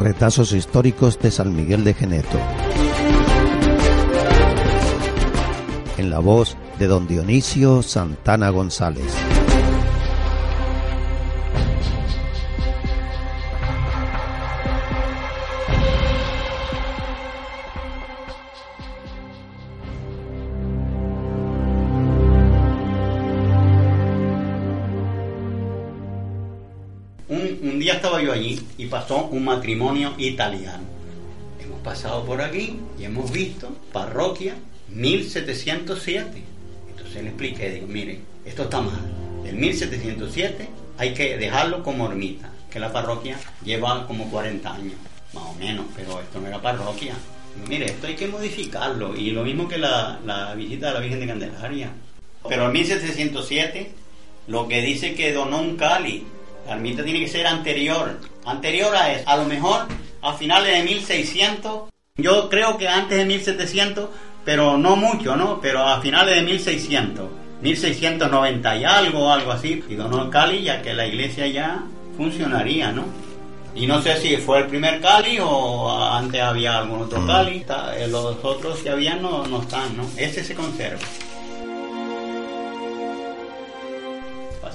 Retazos históricos de San Miguel de Geneto. En la voz de don Dionisio Santana González. Estaba yo allí y pasó un matrimonio italiano. Hemos pasado por aquí y hemos visto parroquia 1707. Entonces le expliqué, digo, mire, esto está mal. El 1707 hay que dejarlo como ermita, que la parroquia lleva como 40 años, más o menos, pero esto no era parroquia. mire, esto hay que modificarlo. Y lo mismo que la, la visita de la Virgen de Candelaria. Pero el 1707 lo que dice que donó un cali la ermita tiene que ser anterior, anterior a eso. A lo mejor a finales de 1600, yo creo que antes de 1700, pero no mucho, ¿no? Pero a finales de 1600, 1690 y algo, algo así, y donó Cali, ya que la iglesia ya funcionaría, ¿no? Y no sé si fue el primer Cali o antes había algún otro mm. Cali, eh, los otros que habían no, no están, ¿no? Ese se conserva.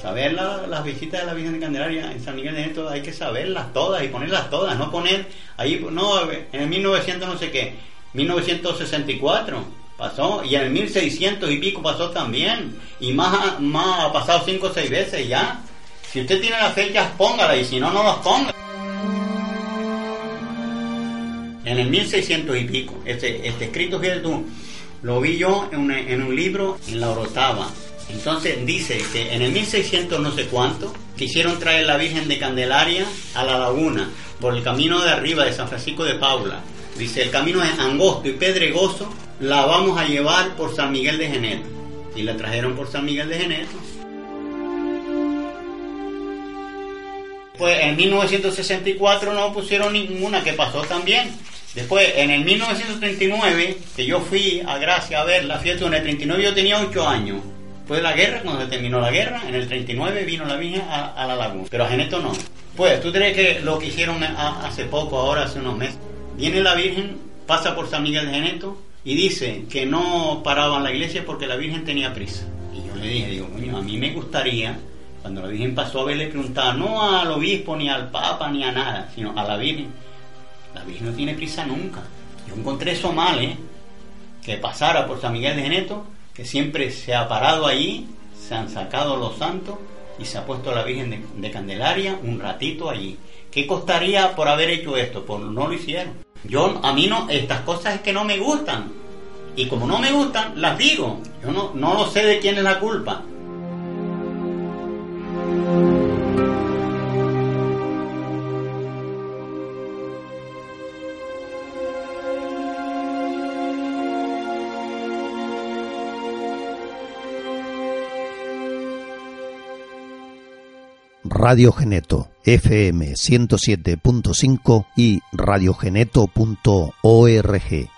Saber las visitas de la Virgen de Candelaria en San Miguel de Neto hay que saberlas todas y ponerlas todas, no poner ahí, no, en el 1900 no sé qué, 1964 pasó y en el 1600 y pico pasó también y más, más ha pasado cinco o seis veces ya. Si usted tiene las fechas, póngala y si no, no las ponga. En el 1600 y pico, este, este escrito, fíjate tú, lo vi yo en un, en un libro en la Orotava entonces dice que en el 1600 no sé cuánto quisieron traer la Virgen de Candelaria a la laguna por el camino de arriba de San Francisco de Paula. Dice, el camino es angosto y pedregoso, la vamos a llevar por San Miguel de Geneto. Y la trajeron por San Miguel de Geneto. Pues en 1964 no pusieron ninguna, que pasó también. Después, en el 1939, que yo fui a Gracia a verla, fíjate, en el 39 yo tenía 8 años. Fue la guerra, cuando se terminó la guerra, en el 39 vino la Virgen a, la laguna. Pero a Geneto no. Pues, ¿tú crees que lo que hicieron hace poco, ahora hace unos meses? Viene la Virgen, pasa por San Miguel de Geneto y dice que no paraban la iglesia porque la Virgen tenía prisa. Y yo le dije, digo, a mí me gustaría, cuando la Virgen pasó a verle, preguntar no al obispo, ni al papa, ni a nada, sino a la Virgen. La Virgen no tiene prisa nunca. Yo encontré eso mal, ¿eh? Que pasara por San Miguel de Geneto que siempre se ha parado allí, se han sacado los santos y se ha puesto la Virgen de, Candelaria un ratito allí. ¿Qué costaría por haber hecho esto? Pues no lo hicieron. Yo, a mí no, estas cosas es que no me gustan. Y como no me gustan, las digo. Yo no, no lo sé de quién es la culpa. Radio Geneto FM 107.5 y radiogeneto.org.